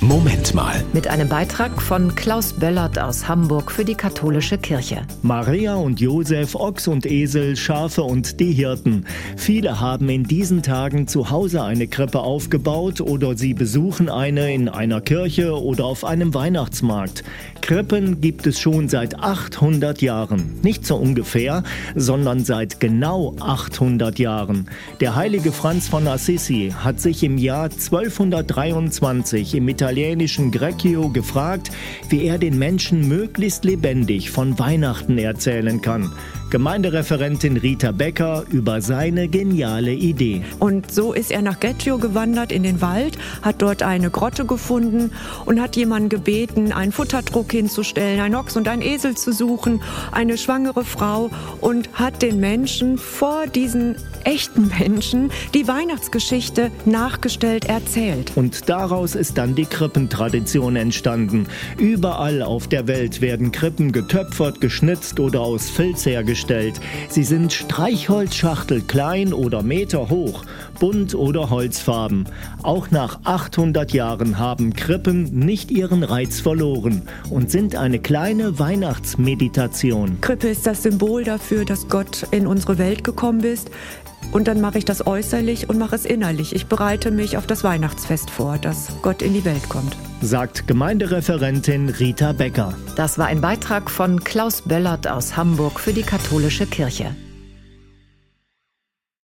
Moment mal. Mit einem Beitrag von Klaus Böllert aus Hamburg für die katholische Kirche. Maria und Josef, Ochs und Esel, Schafe und die Hirten. Viele haben in diesen Tagen zu Hause eine Krippe aufgebaut oder sie besuchen eine in einer Kirche oder auf einem Weihnachtsmarkt. Krippen gibt es schon seit 800 Jahren. Nicht so ungefähr, sondern seit genau 800 Jahren. Der heilige Franz von Assisi hat sich im Jahr 1223 im Italien italienischen Grecchio gefragt, wie er den Menschen möglichst lebendig von Weihnachten erzählen kann. Gemeindereferentin Rita Becker über seine geniale Idee. Und so ist er nach Greccio gewandert in den Wald, hat dort eine Grotte gefunden und hat jemanden gebeten, einen Futterdruck hinzustellen, ein Ochs und ein Esel zu suchen, eine schwangere Frau und hat den Menschen vor diesen echten Menschen die Weihnachtsgeschichte nachgestellt erzählt. Und daraus ist dann die Krippentradition entstanden. Überall auf der Welt werden Krippen getöpfert, geschnitzt oder aus Filz hergestellt hergestellt. Sie sind Streichholzschachtel klein oder Meter hoch, bunt oder holzfarben. Auch nach 800 Jahren haben Krippen nicht ihren Reiz verloren und sind eine kleine Weihnachtsmeditation. Krippe ist das Symbol dafür, dass Gott in unsere Welt gekommen ist. Und dann mache ich das äußerlich und mache es innerlich. Ich bereite mich auf das Weihnachtsfest vor, dass Gott in die Welt kommt. Sagt Gemeindereferentin Rita Becker. Das war ein Beitrag von Klaus Böllert aus Hamburg für die katholische Kirche.